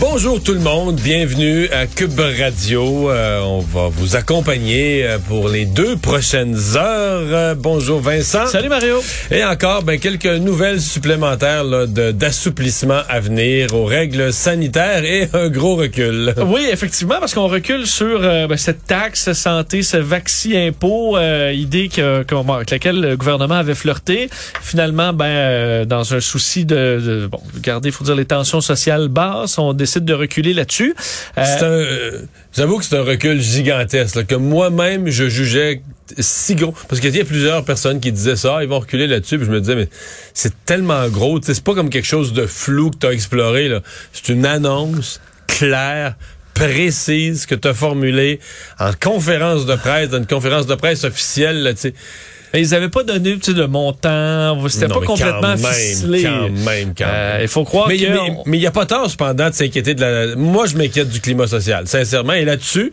Bonjour tout le monde, bienvenue à Cube Radio. Euh, on va vous accompagner euh, pour les deux prochaines heures. Euh, bonjour Vincent. Salut Mario. Et encore ben, quelques nouvelles supplémentaires d'assouplissement à venir aux règles sanitaires et un gros recul. Oui, effectivement, parce qu'on recule sur euh, ben, cette taxe santé, ce vaccin-impôt, euh, idée que, qu'on- avec laquelle le gouvernement avait flirté. Finalement, ben, euh, dans un souci de, de bon, garder, faut dire, les tensions sociales basses, on décide de reculer là-dessus. Euh, euh, j'avoue que c'est un recul gigantesque que moi-même je jugeais si gros. Parce qu'il y a plusieurs personnes qui disaient ça, ils vont reculer là-dessus, puis je me disais mais c'est tellement gros, c'est pas comme quelque chose de flou que tu as exploré c'est une annonce claire précise que tu as formulée en conférence de presse, dans une conférence de presse officielle, là, ils avaient pas donné tu sais, de montant, c'était pas mais complètement quand même, ficelé. Quand même, quand Euh, même. il faut croire mais que mais il n'y a pas tort, cependant, de s'inquiéter de la... Moi, je m'inquiète du climat social, sincèrement. Et là-dessus,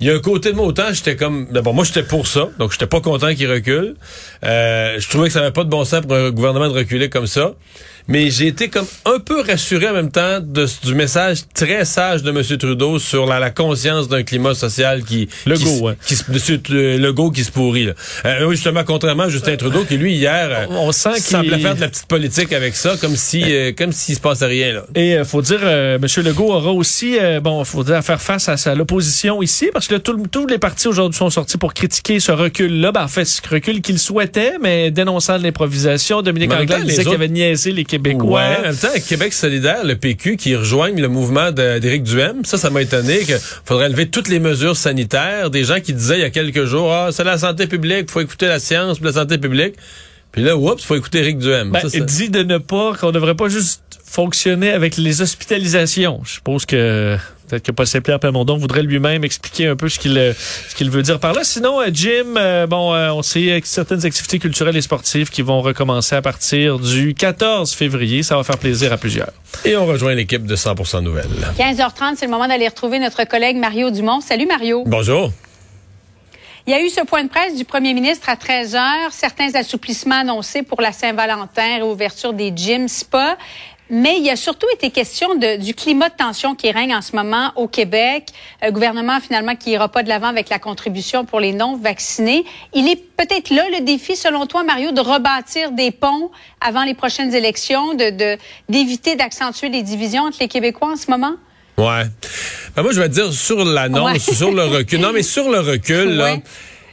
il y a un côté de moi, autant j'étais comme... D'abord, moi, j'étais pour ça, donc j'étais pas content qu'il recule. Euh, je trouvais que ça n'avait pas de bon sens pour un gouvernement de reculer comme ça. Mais j'ai été comme un peu rassuré en même temps de, du message très sage de M. Trudeau sur la, la conscience d'un climat social qui... Legault, qui, se- ouais. qui euh, Legault qui se pourrit. Là. Euh, justement, contrairement à Justin Trudeau, qui lui, hier, euh, On sent semblait faire de la petite politique avec ça, comme si euh, comme s'il se passait rien. Là. Et euh, faut dire, euh, M. Legault aura aussi, bon, faut dire, faire face à, l'opposition ici, parce que le- tous les partis aujourd'hui sont sortis pour critiquer ce recul-là. Ben, en fait, ce recul qu'il souhaitait, mais dénonçant l'improvisation. Dominique Anglade disait qu'il avait niaisé les Québécois. Ouais, en même temps, Québec solidaire, le PQ, qui rejoignent le mouvement d'Éric Duhem, ça, ça m'a étonné qu'il faudrait lever toutes les mesures sanitaires. Des gens qui disaient il y a quelques jours, ah, c'est la santé publique, faut écouter la science la santé publique. Puis là, oups, faut écouter Éric Duhem. Ben, Ça, dit de ne pas, qu'on devrait pas juste fonctionner avec les hospitalisations. Je suppose que peut-être que Paul Saint-Pierre Plamondon voudrait lui-même expliquer un peu ce qu'il euh, ce qu'il veut dire par là. Sinon, euh, Jim, euh, bon, on sait que certaines activités culturelles et sportives qui vont recommencer à partir du 14 février. Ça va faire plaisir à plusieurs. Et on rejoint l'équipe de 100% Nouvelles. 15h30, c'est le moment d'aller retrouver notre collègue Mario Dumont. Salut Mario. Bonjour. Il y a eu ce point de presse du premier ministre à 13h, certains assouplissements annoncés pour la Saint-Valentin, réouverture des gyms, spa. Mais il y a surtout été question de, du climat de tension qui règne en ce moment au Québec. Gouvernement finalement qui ira pas de l'avant avec la contribution pour les non-vaccinés. Il est peut-être là le défi, selon toi, Mario, de rebâtir des ponts avant les prochaines élections, de de- d'éviter d'accentuer les divisions entre les Québécois en ce moment? Ouais. Ben, moi, je vais te dire sur l'annonce, Ouais. sur le recul. Non, mais sur le recul, là,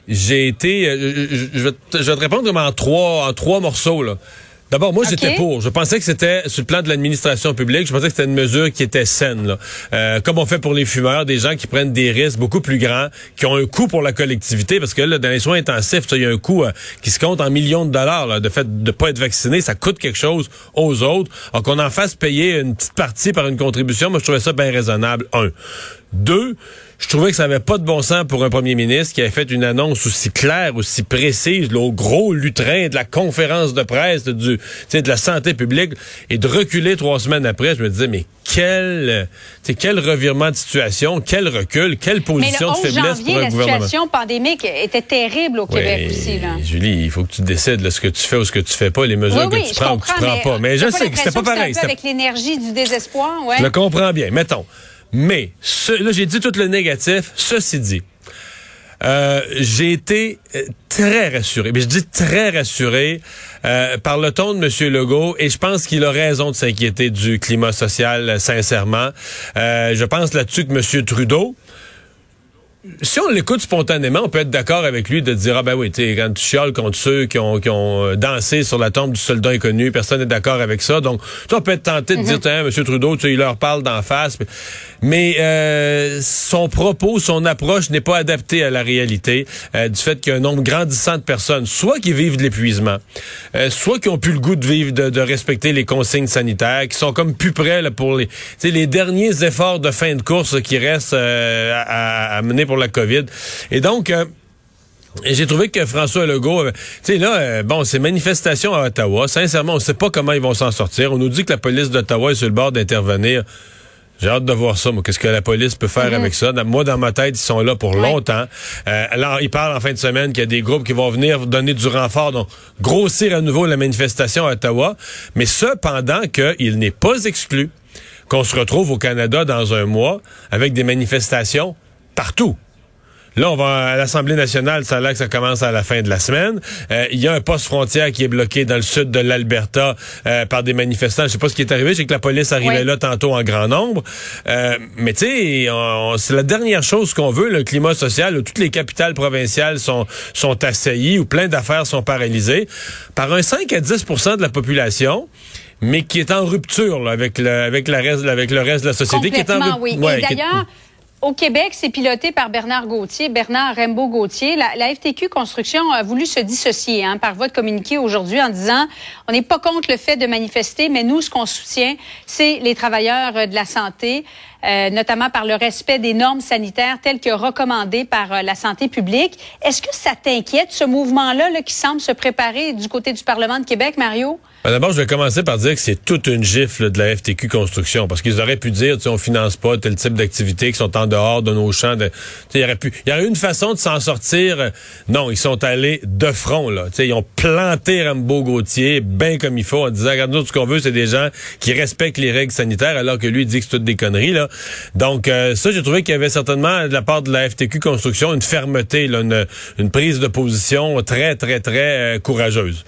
j'ai été. euh, Je, je- je vais te, je vais te répondre comme en trois, en trois morceaux, là. D'abord, moi, j'étais pour. Je pensais que c'était, sur le plan de l'administration publique, je pensais que c'était une mesure qui était saine. Là. Euh, comme on fait pour les fumeurs, des gens qui prennent des risques beaucoup plus grands, qui ont un coût pour la collectivité, parce que là, dans les soins intensifs, il y a un coût euh, qui se compte en millions de dollars. Là, de fait de pas être vacciné, ça coûte quelque chose aux autres. Alors qu'on en fasse payer une petite partie par une contribution, moi, je trouvais ça bien raisonnable. Un. Deux, je trouvais que ça avait pas de bon sens pour un premier ministre qui avait fait une annonce aussi claire, aussi précise, là, au gros lutrin de la conférence de presse de, du, tu sais, de la santé publique, et de reculer trois semaines après, je me disais, mais quel, quel revirement de situation, quel recul, quelle Mais position de 11 faiblesse janvier, pour un la gouvernement? situation pandémique était terrible au Québec Oui, aussi. Là. Julie, il faut que tu décides là, ce que tu fais ou ce que tu fais pas, les mesures Oui, oui, que tu prends ou que tu prends mais, pas. Mais je pas sais que c'était pas pareil. un peu avec l'énergie du désespoir, ouais. Je le comprends bien. Mettons. Mais, ce- là, j'ai dit tout le négatif. Ceci dit, euh, j'ai été euh, très rassuré, mais je dis très rassuré euh, par le ton de M. Legault et je pense qu'il a raison de s'inquiéter du climat social, euh, sincèrement. Euh, je pense là-dessus que M. Trudeau, si on l'écoute spontanément, on peut être d'accord avec lui de dire ah ben oui, tu quand tu chiales contre ceux qui ont, qui ont euh, dansé sur la tombe du soldat inconnu, personne n'est d'accord avec ça. Donc, tu sais, on peut être tenté de dire tiens, Monsieur Trudeau, tu il leur parle d'en face, mais, euh, son propos, son approche n'est pas adaptée à la réalité euh, du fait qu'il y a un nombre grandissant de personnes, soit qui vivent de l'épuisement, euh, soit qui ont plus le goût de vivre, de, de respecter les consignes sanitaires, qui sont comme plus prêts là, pour les, tu sais, les derniers efforts de fin de course qui restent euh, à, à mener pour la COVID. Et donc, euh, j'ai trouvé que François Legault, tu sais là, euh, bon, ces manifestations à Ottawa, sincèrement, on ne sait pas comment ils vont s'en sortir. On nous dit que la police d'Ottawa est sur le bord d'intervenir. J'ai hâte de voir ça, moi. Qu'est-ce que la police peut faire avec ça? Moi, dans ma tête, ils sont là pour longtemps. Euh, alors, ils parlent en fin de semaine qu'il y a des groupes qui vont venir donner du renfort, donc grossir à nouveau la manifestation à Ottawa. Mais cependant qu'il n'est pas exclu qu'on se retrouve au Canada dans un mois avec des manifestations partout. Là, on va à l'Assemblée nationale, ça a l'air que ça commence à la fin de la semaine. Euh, il y a un poste frontière qui est bloqué dans le sud de l'Alberta euh, par des manifestants. Je sais pas ce qui est arrivé, c'est que la police arrivait là tantôt en grand nombre. Euh, mais tu sais, c'est la dernière chose qu'on veut, le climat social, où toutes les capitales provinciales sont, sont assaillies, où plein d'affaires sont paralysées, par un 5 à 10% de la population mais qui est en rupture avec le avec la reste avec le reste de la société qui est en oui. Et d'ailleurs au Québec, c'est piloté par Bernard Gauthier, Bernard Rembo Gauthier. La, FTQ Construction a voulu se dissocier hein, par voie communiqué aujourd'hui en disant on n'est pas contre le fait de manifester, mais nous, ce qu'on soutient, c'est les travailleurs de la santé, euh, notamment par le respect des normes sanitaires telles que recommandées par euh, la santé publique. Est-ce que ça t'inquiète, ce mouvement-là là, qui semble se préparer du côté du Parlement de Québec, Mario? Ben, d'abord, je vais commencer par dire que c'est toute une gifle de la FTQ Construction, parce qu'ils auraient pu dire, tu sais, on finance pas tel type d'activités qui sont en dehors de nos champs. De, il y aurait pu, il y aurait eu une façon de s'en sortir. Non, ils sont allés de front là. Tu sais, ils ont planté Rambo Gauthier bien comme il faut en disant, regarde nous ce qu'on veut, c'est des gens qui respectent les règles sanitaires, alors que lui il dit que c'est toutes des conneries là. Donc euh, ça, j'ai trouvé qu'il y avait certainement de la part de la FTQ Construction une fermeté, là, une, une prise de position très très très euh, courageuse.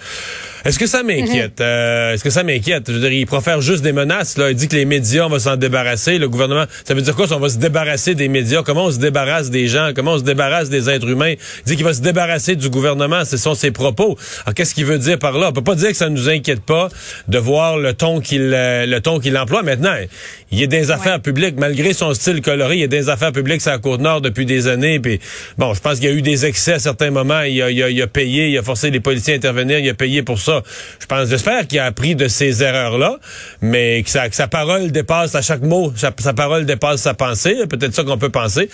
Est-ce que ça m'inquiète? Euh, est-ce que ça m'inquiète? Je veux dire, il profère juste des menaces. Là. Il dit que les médias, on va s'en débarrasser. Le gouvernement, ça veut dire quoi? On va se débarrasser des médias. Comment on se débarrasse des gens? Comment on se débarrasse des êtres humains? Il dit qu'il va se débarrasser du gouvernement. Ce sont ses propos. Alors, qu'est-ce qu'il veut dire par là? On peut pas dire que ça ne nous inquiète pas de voir le ton qu'il euh, le ton qu'il emploie. Maintenant, il y a des affaires publiques. Malgré son style coloré, il y a des affaires publiques sur la Côte-Nord depuis des années. Puis, bon, je pense qu'il y a eu des excès à certains moments. Il a, il, a, il a payé, il a forcé les policiers à intervenir, il a payé pour ça. Je pense, j'espère qu'il a appris de ces erreurs-là, mais que sa, sa, parole dépasse à chaque mot, sa, parole dépasse sa pensée. Peut-être ça qu'on peut penser.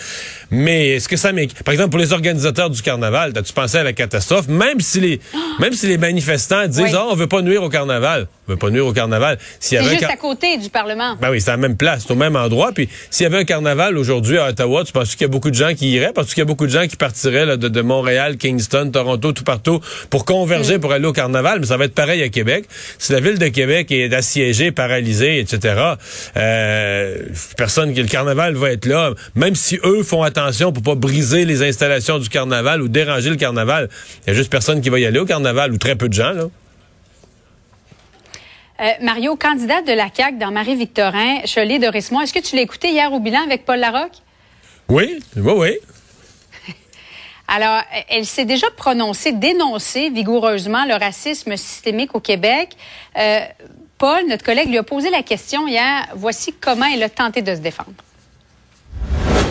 Mais est-ce que ça m'inquiète? Par exemple, pour les organisateurs du carnaval, as-tu pensé à la catastrophe? Même si les, même si les manifestants disent, oh, on veut pas nuire au carnaval. On veut pas nuire au carnaval. C'est juste à côté du Parlement. Ben oui, c'est à la même place, c'est au même endroit. Puis s'il y avait un carnaval aujourd'hui à Ottawa, tu penses qu'il y a beaucoup de gens qui iraient? Parce qu'il y a beaucoup de gens qui partiraient là, de, de, Montréal, Kingston, Toronto, tout partout pour converger mm. pour aller au carnaval? Mais ça va être pareil à Québec. Si la ville de Québec est assiégée, paralysée, etc., euh, personne qui le carnaval va être là. Même si eux font attention pour pas briser les installations du carnaval ou déranger le carnaval, il y a juste personne qui va y aller au carnaval ou très peu de gens là. Euh, Mario, candidate de la CAQ dans Marie-Victorin, Cholet de Rismont, est-ce que tu l'as écouté hier au bilan avec Paul Larocque? Oui, oui, oui. Alors, elle s'est déjà prononcée, dénoncée vigoureusement le racisme systémique au Québec. Euh, Paul, notre collègue, lui a posé la question hier. Voici comment elle a tenté de se défendre.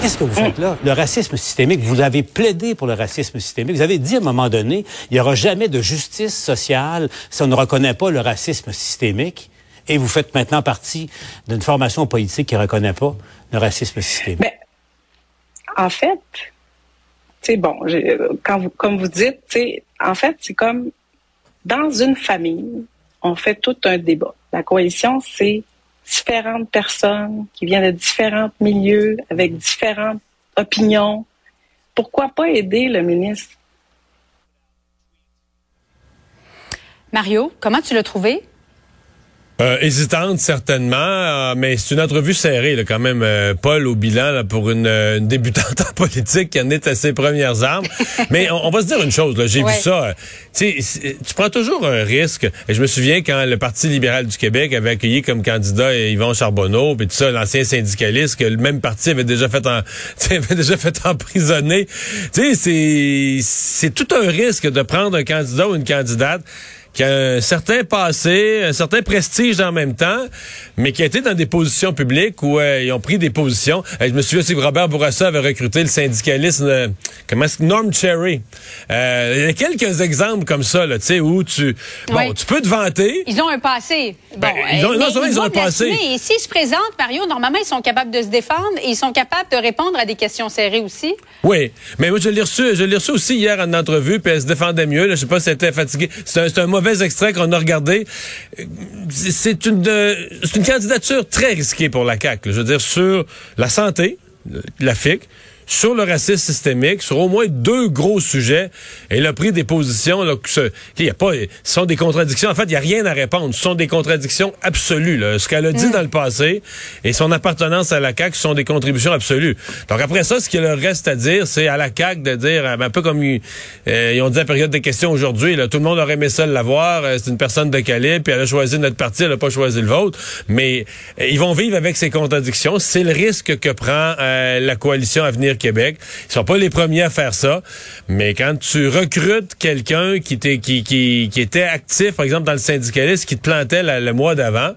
Qu'est-ce que vous faites là? Le racisme systémique, vous avez plaidé pour le racisme systémique. Vous avez dit à un moment donné, il n'y aura jamais de justice sociale si on ne reconnaît pas le racisme systémique. Et vous faites maintenant partie d'une formation politique qui ne reconnaît pas le racisme systémique. Mais, en fait, c'est bon, vous, comme vous dites, en fait, c'est comme dans une famille, on fait tout un débat. La coalition, c'est différentes personnes qui viennent de différents milieux, avec différentes opinions. Pourquoi pas aider le ministre? Mario, comment tu l'as trouvé? Euh, hésitante certainement, euh, mais c'est une entrevue serrée là, quand même. Euh, Paul au bilan pour une, débutante en politique qui en est à ses premières armes. mais on, va se dire une chose, j'ai vu ça. tu prends toujours un risque. Et je me souviens quand le Parti libéral du Québec avait accueilli comme candidat Yvon Charbonneau, puis tout ça, l'ancien syndicaliste que le même parti avait déjà fait en, avait déjà fait emprisonner. Tu sais, c'est c'est tout un risque de prendre un candidat ou une candidate qui a un certain passé, un certain prestige en même temps, mais qui a été dans des positions publiques où euh, ils ont pris des positions. Euh, je me souviens aussi que Robert Bourassa avait recruté le syndicaliste, euh, comment est-ce Norm Cherry. Euh, il y a quelques exemples comme ça, là, tu sais, où tu, bon, Oui. tu peux te vanter. Ils ont un passé. Bon, Ben, ils ont- non ils ont un passé. Et s'ils se présentent, Mario, normalement, ils sont capables de se défendre et ils sont capables de répondre à des questions serrées aussi. Oui, mais moi je l'ai reçu, je l'ai reçu aussi hier en entrevue, puis elle se défendait mieux. Là, je sais pas si elle était fatiguée. C'est un, un mauvais extrait qu'on a regardé. Euh, C'est une, candidature très risquée pour la CAQ. Je veux dire sur la santé, la FIC, sur le racisme systémique, sur au moins deux gros sujets. Elle a pris des positions là, que ce, il y a pas, ce sont des contradictions. En fait, il y a rien à répondre. Ce sont des contradictions absolues. Là. Ce qu'elle a dit dans le passé et son appartenance à la CAQ sont des contributions absolues. Donc après ça, ce qu'il leur reste à dire, c'est à la CAQ de dire, euh, un peu comme ils, euh, ils ont dit à la période des questions aujourd'hui, là, tout le monde aurait aimé ça l'avoir. euh, c'est une personne de calibre, puis elle a choisi notre parti, elle n'a pas choisi le vôtre. Mais euh, ils vont vivre avec ces contradictions. C'est le risque que prend euh, la coalition Avenir Québec. Ils sont pas les premiers à faire ça, mais quand tu recrutes quelqu'un qui, était qui, qui, qui était actif, par exemple dans le syndicalisme, qui te plantait la- le mois d'avant,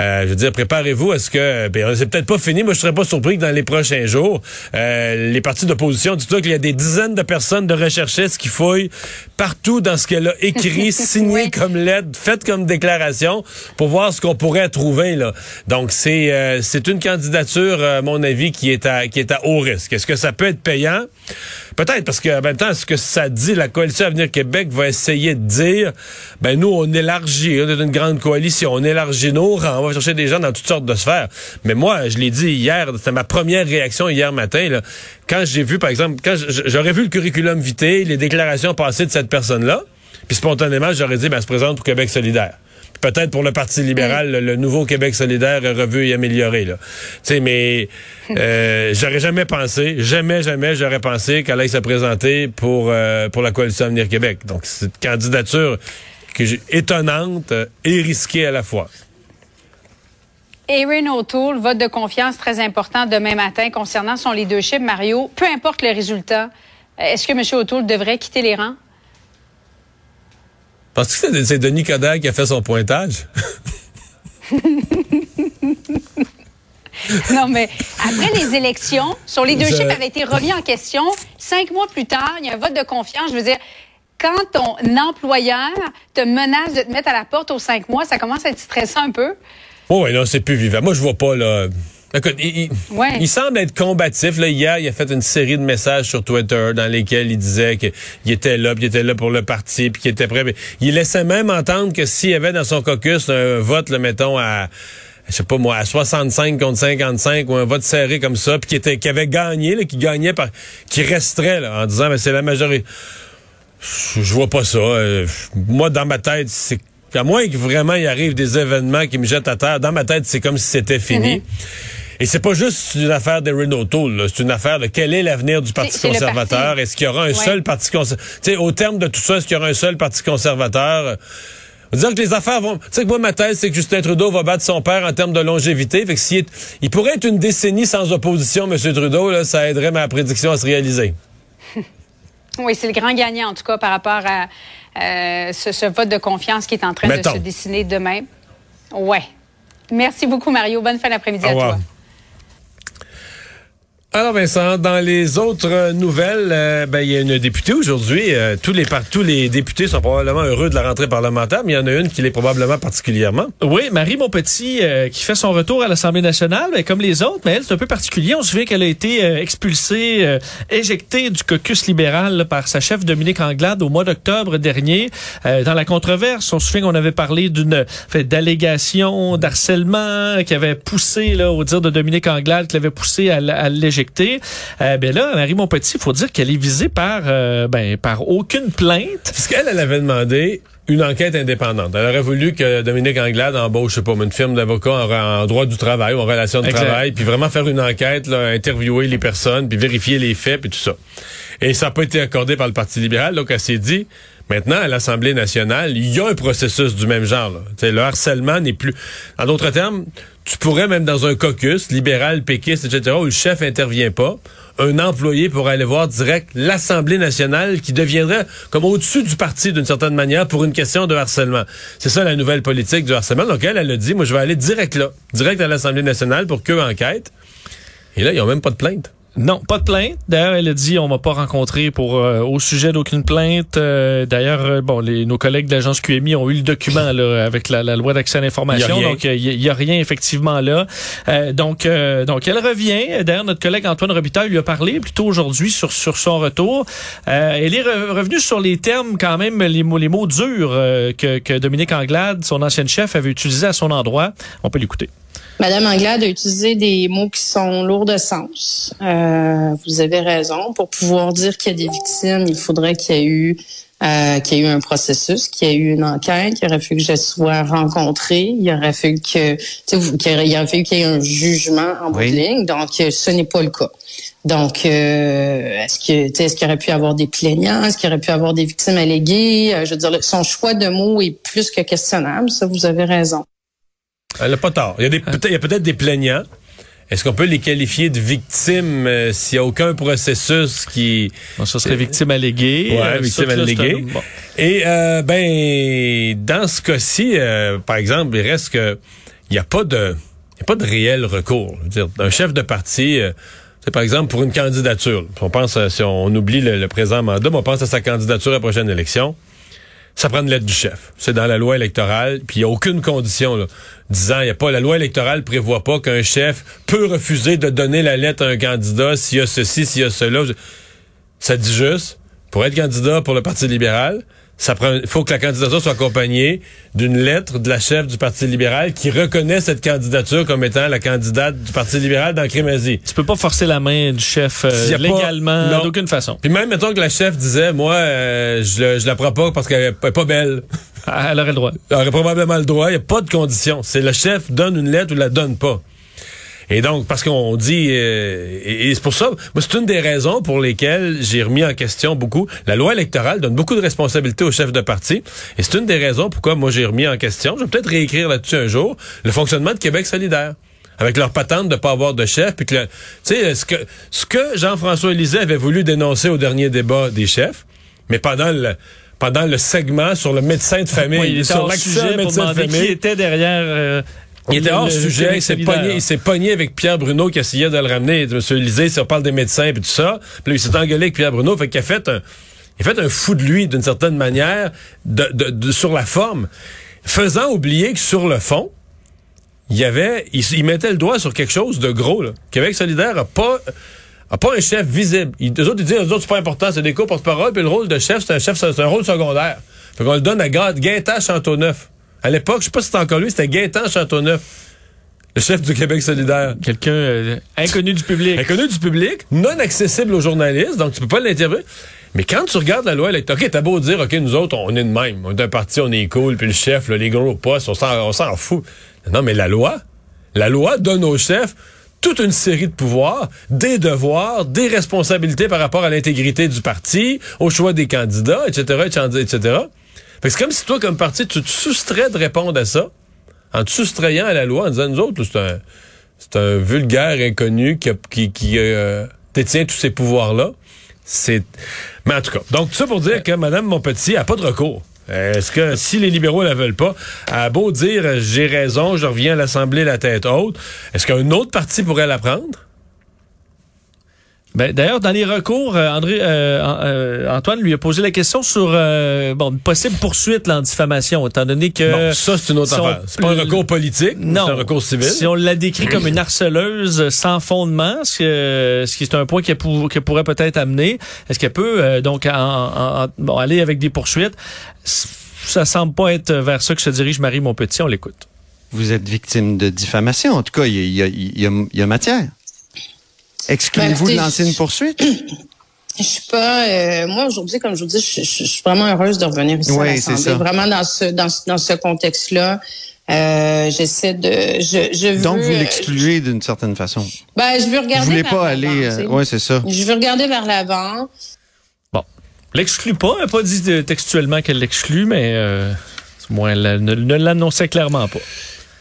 euh, je veux dire, préparez-vous à ce que, ben, c'est peut-être pas fini, moi je serais pas surpris que dans les prochains jours, euh, les partis d'opposition, dis-toi qu'il y a des dizaines de personnes de recherchistes qui fouillent partout dans ce qu'elle a écrit, signé Oui. comme lettre, faite comme déclaration, pour voir ce qu'on pourrait trouver là. Donc c'est euh, c'est une candidature, à mon avis, qui est à qui est à haut risque. Est-ce que ça peut être payant? Peut-être parce que en même temps, ce que ça dit, la coalition Avenir Québec va essayer de dire, ben nous on élargit, on est une grande coalition, on élargit nos rangs, on va chercher des gens dans toutes sortes de sphères. Mais moi, je l'ai dit hier, c'était ma première réaction hier matin quand j'ai vu par exemple, quand j'aurais vu le curriculum vitae, les déclarations passées de cette personne-là, puis spontanément, j'aurais dit, ben, elle se présente pour Québec solidaire. Peut-être pour le Parti libéral, le, le nouveau Québec solidaire est revu et amélioré. Là. Tu sais, mais euh, j'aurais jamais pensé, jamais, jamais, j'aurais pensé qu'elle allait se présenter pour, euh, pour la coalition Avenir Québec. Donc, c'est une candidature que étonnante et risquée à la fois. Erin O'Toole, vote de confiance très important demain matin concernant son leadership, Mario. Peu importe le résultat, est-ce que M. O'Toole devrait quitter les rangs? Que c'est- Denis Coderre qui a fait son pointage? Non, mais après les élections, son leadership avait été remis en question. Cinq mois plus tard, il y a un vote de confiance. Je veux dire, quand ton employeur te menace de te mettre à la porte aux cinq mois, ça commence à être stressant un peu. Oh, oui, non, c'est plus vivant. Moi, je vois pas, là. Écoute, il, il- Ouais. il semble être combatif. Là, hier, il a fait une série de messages sur Twitter dans lesquels il disait qu'il était là, puis il était là pour le parti, puis qu'il était prêt. Il laissait même entendre que s'il y avait dans son caucus un vote, là, mettons, à je sais pas moi, à 65 contre 55 ou un vote serré comme ça, puis qui était qui avait gagné, là, qui gagnait par qui resterait là, en disant mais c'est la majorité. Je, je vois pas ça. Euh, moi, dans ma tête, c'est à moins que vraiment il arrive des événements qui me jettent à terre. Dans ma tête, c'est comme si c'était fini. Et c'est pas juste une affaire de Renault c'est une affaire de quel est l'avenir du Parti conservateur? Est-ce qu'il y aura un Ouais. seul Parti conservateur? Au terme de tout ça, est-ce qu'il y aura un seul Parti conservateur? On va dire que les affaires vont. Tu sais que moi, ma thèse, c'est que Justin Trudeau va battre son père en termes de longévité. Fait que s'il est- il pourrait être une décennie sans opposition, M. Trudeau, là, ça aiderait ma prédiction à se réaliser. Oui, c'est le grand gagnant, en tout cas, par rapport à euh, ce, ce vote de confiance qui est en train Mettons. de se dessiner demain. Ouais. Merci beaucoup, Mario. Bonne fin d'après-midi à toi. Alors Vincent, dans les autres nouvelles, euh, ben, il y a une députée aujourd'hui. euh, tous les tous les députés sont probablement heureux de la rentrée parlementaire, mais il y en a une qui l'est probablement particulièrement. Oui, Marie Montpetit euh, qui fait son retour à l'Assemblée nationale, ben, comme les autres, mais elle, c'est un peu particulier. On se souvient qu'elle a été euh, expulsée, euh, éjectée du caucus libéral là, par sa chef Dominique Anglade au mois d'octobre dernier. Dans la controverse, on se souvient qu'on avait parlé d'une fait, d'allégation, d'harcèlement qui avait poussé, là, au dire de Dominique Anglade, qui l'avait poussé à, à l'éjecter. Euh, ben là, Marie Montpetit, il faut dire qu'elle est visée par, euh, ben, par aucune plainte. Parce qu'elle, elle avait demandé une enquête indépendante. Elle aurait voulu que Dominique Anglade embauche, je sais pas, une firme d'avocats en, en droit du travail ou en relation de Exact. travail, puis vraiment faire une enquête, là, interviewer les personnes, puis vérifier les faits, puis tout ça. Et ça n'a pas été accordé par le Parti libéral, donc elle s'est dit, maintenant, à l'Assemblée nationale, il y a un processus du même genre. là. Le harcèlement n'est plus... En d'autres termes, tu pourrais même dans un caucus libéral, péquiste, etc., où le chef intervient pas, un employé pourrait aller voir direct l'Assemblée nationale qui deviendrait comme au-dessus du parti d'une certaine manière pour une question de harcèlement. C'est ça la nouvelle politique du harcèlement. Donc elle, elle a dit, moi je vais aller direct là, direct à l'Assemblée nationale pour qu'eux enquêtent. Et là, ils ont même pas de plainte. Non, pas de plainte. D'ailleurs, elle a dit on m'a pas rencontré pour euh, au sujet d'aucune plainte. Euh, D'ailleurs, euh, bon, les, nos collègues de l'agence QMI ont eu le document là avec la, la loi d'accès à l'information. Donc il y, a rien effectivement là. Euh, donc donc elle revient. D'ailleurs, notre collègue Antoine Robitaille lui a parlé plutôt aujourd'hui sur sur son retour. elle est re- revenue sur les termes quand même les mots les mots durs que, que Dominique Anglade, son ancienne chef, avait utilisé à son endroit. On peut l'écouter. Madame Anglade a utilisé des mots qui sont lourds de sens. Euh, vous avez raison. Pour pouvoir dire qu'il y a des victimes, il faudrait qu'il y ait eu euh, qu'il y ait eu un processus, qu'il y ait eu une enquête, il aurait fallu que je sois rencontrée, il aurait fallu que, qu'il aurait, fallu qu'il y ait un jugement en bout de ligne. Donc, euh, ce n'est pas le cas. Donc, euh, est-ce que, est-ce qu'il aurait pu avoir des plaignants, est-ce qu'il aurait pu avoir des victimes alléguées? Euh, Je veux dire, son choix de mots est plus que questionnable. Ça, vous avez raison. Elle a pas tort. Il y a, des- peut-être- il y a peut-être des plaignants. Est-ce qu'on peut les qualifier de victimes euh, s'il n'y a aucun processus qui... Bon, ça serait victime alléguée. Ouais, Euh, victime alléguée. bon. Et euh, ben dans ce cas-ci, euh, par exemple, il reste que il n'y a pas de il y a pas de réel recours. Je veux dire, un chef de parti, euh, c'est par exemple pour une candidature. On pense à- si on oublie le, le présent mandat, mais on pense à sa candidature à la prochaine élection. Ça prend une lettre du chef. C'est dans la loi électorale, puis il n'y a aucune condition là, disant, y a pas la loi électorale prévoit pas qu'un chef peut refuser de donner la lettre à un candidat s'il y a ceci, s'il y a cela. Ça dit juste, pour être candidat pour le Parti libéral, ça prend, il faut que la candidature soit accompagnée d'une lettre de la chef du Parti libéral qui reconnaît cette candidature comme étant la candidate du Parti libéral dans Crémazie. Tu peux pas forcer la main du chef euh, légalement, non. d'aucune façon. Puis même, mettons que la chef disait, moi, euh, je, je la prends pas parce qu'elle est pas belle. Elle aurait le droit. Elle aurait probablement le droit. Il n'y a pas de condition. C'est le chef donne une lettre ou la donne pas. Et donc, parce qu'on dit, euh, et, et c'est pour ça, moi, c'est une des raisons pour lesquelles j'ai remis en question beaucoup. La loi électorale donne beaucoup de responsabilités aux chefs de parti. Et c'est une des raisons pourquoi moi j'ai remis en question. Je vais peut-être réécrire là-dessus un jour le fonctionnement de Québec solidaire. Avec leur patente de pas avoir de chef, puis que, le- tu sais, ce que, ce que Jean-François Lisée avait voulu dénoncer au dernier débat des chefs, mais pendant le, pendant le segment sur le médecin de famille, Oui, il était sur l'accès médecin de demander qui famille. était derrière. euh, Il était hors le sujet, il s'est pogné, il s'est pogné avec Pierre Bruno qui essayait de le ramener. Monsieur Lisée, si on parle des médecins et tout ça, puis là, il s'est engueulé avec Pierre Bruno, fait qu'il a fait un, il a fait un fou de lui d'une certaine manière, de, de- de- sur la forme, faisant oublier que sur le fond, il y avait, il, il mettait le doigt sur quelque chose de gros. Là. Québec solidaire a pas a pas un chef visible. Ils, eux autres, ils disent, eux autres, c'est pas important, c'est des cours porte-parole, puis le rôle de chef, c'est un chef, c'est un rôle secondaire. Fait qu'on le donne à Ga- Gaétan Châteauneuf. À l'époque, je sais pas si c'était encore lui, c'était Gaétan Châteauneuf. Le chef du Québec solidaire. Quelqu'un euh, inconnu du public. Inconnu du public, non accessible aux journalistes, donc tu peux pas l'interviewer. Mais quand tu regardes la loi électorale, OK, t'as beau dire, OK, nous autres, on est de même. On est un parti, on est cool, puis le chef, là, les gros postes, on s'en, on s'en fout. Non, mais la loi, la loi donne au chef toute une série de pouvoirs, des devoirs, des responsabilités par rapport à l'intégrité du parti, au choix des candidats, etc., etc. etc. C'est comme si toi, comme parti, tu te soustrais de répondre à ça, en te soustrayant à la loi, en disant, nous autres, c'est un, un vulgaire inconnu qui, qui, qui, euh, détient tous ces pouvoirs-là. C'est. Mais en tout cas, donc tout ça pour dire que Mme Montpetit a pas de recours. Est-ce que si les libéraux la veulent pas, a beau dire j'ai raison, je reviens à l'Assemblée la tête haute, est-ce qu'un autre parti pourrait la prendre? Ben, D'ailleurs, dans les recours, euh, André, euh, euh, Antoine lui a posé la question sur euh, bon, une possible poursuite là, en diffamation, étant donné que... Bon, ça, c'est une autre si on- affaire. C'est pas un recours politique, Non. c'est un recours civil? Si on l'a décrit comme une harceleuse sans fondement, ce, que- ce qui est un point qu'elle pou- qu'elle pourrait peut-être amener, est-ce qu'elle peut euh, donc en- en- en- bon, aller avec des poursuites? Ça semble pas être vers ça que se dirige Marie Monpetit. On l'écoute. Vous êtes victime de diffamation. En tout cas, il y y a- il y a- il y a matière. Excluez-vous Ben, de lancer une poursuite? Je suis pas. euh, moi aujourd'hui, comme je vous dis, je, je- je suis vraiment heureuse de revenir ici Oui, à c'est l'Assemblée. ça. Vraiment dans ce dans, dans ce contexte-là, euh, j'essaie de. Je, je veux, Donc, vous euh, l'excluez d'une certaine façon. Ben, je veux Vous regarder. voulez vers pas aller... sais. oui, c'est ça. Je veux regarder vers l'avant. L'exclut pas. Elle n'a pas dit euh, textuellement qu'elle l'exclut, mais euh, moins, elle ne, ne l'annonçait clairement pas.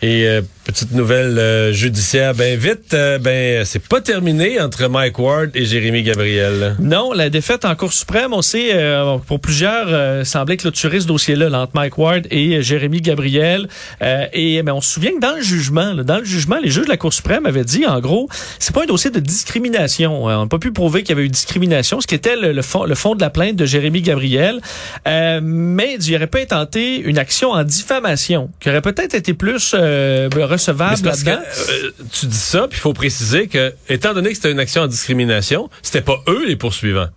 Et euh, Petite nouvelle euh, judiciaire, ben vite, euh, ben c'est pas terminé entre Mike Ward et Jérémy Gabriel. Non, la défaite en Cour suprême, on sait, euh, pour plusieurs, euh, semblait clôturer ce dossier-là là, entre Mike Ward et euh, Jérémy Gabriel. Euh, et mais on se souvient que dans le jugement, là, dans le jugement, les juges de la Cour suprême avaient dit, en gros, c'est pas un dossier de discrimination. Euh, on n'a pas pu prouver qu'il y avait eu discrimination, ce qui était le, fond, le fond de la plainte de Jérémy Gabriel. Mais il aurait pas intenté une action en diffamation, qui aurait peut-être été plus recevable là-dedans. euh, tu dis ça, puis il faut préciser que, étant donné que c'était une action en discrimination, c'était pas eux les poursuivants.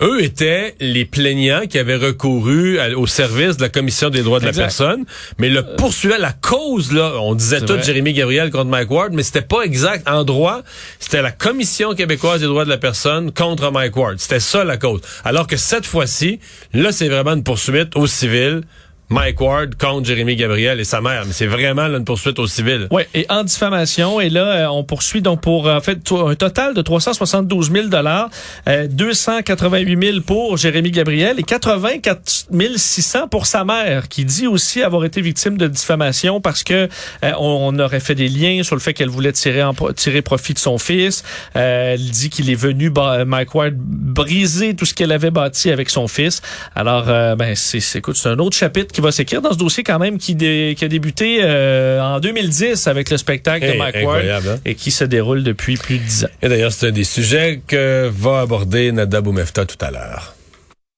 Eux étaient les plaignants qui avaient recouru à- au service de la Commission des droits de Exact. la personne, mais le poursuivant, la cause, là, on disait tout vrai. Jérémy Gabriel contre Mike Ward, mais c'était pas exact. En droit, c'était la Commission québécoise des droits de la personne contre Mike Ward. C'était ça la cause. Alors que cette fois-ci, là, c'est vraiment une poursuite au civil. Mike Ward contre Jérémy Gabriel et sa mère. Mais c'est vraiment là, une poursuite au civil. Oui, et en diffamation. Et là, euh, on poursuit donc pour en fait un total de 372 000 dollars, 288 000 pour Jérémy Gabriel et 84 600 pour sa mère, qui dit aussi avoir été victime de diffamation parce que euh, on, aurait fait des liens sur le fait qu'elle voulait tirer en, tirer profit de son fils. Euh, elle dit qu'il est venu Mike Ward briser tout ce qu'elle avait bâti avec son fils. Alors, euh, ben c'est- écoute, c'est un autre chapitre qui va s'écrire dans ce dossier quand même qui, dé- qui a débuté euh, en 2010 avec le spectacle de Hey, Mike Ward hein? et qui se déroule depuis plus de dix ans. Et d'ailleurs, c'est un des sujets que va aborder Nada Boumefta tout à l'heure.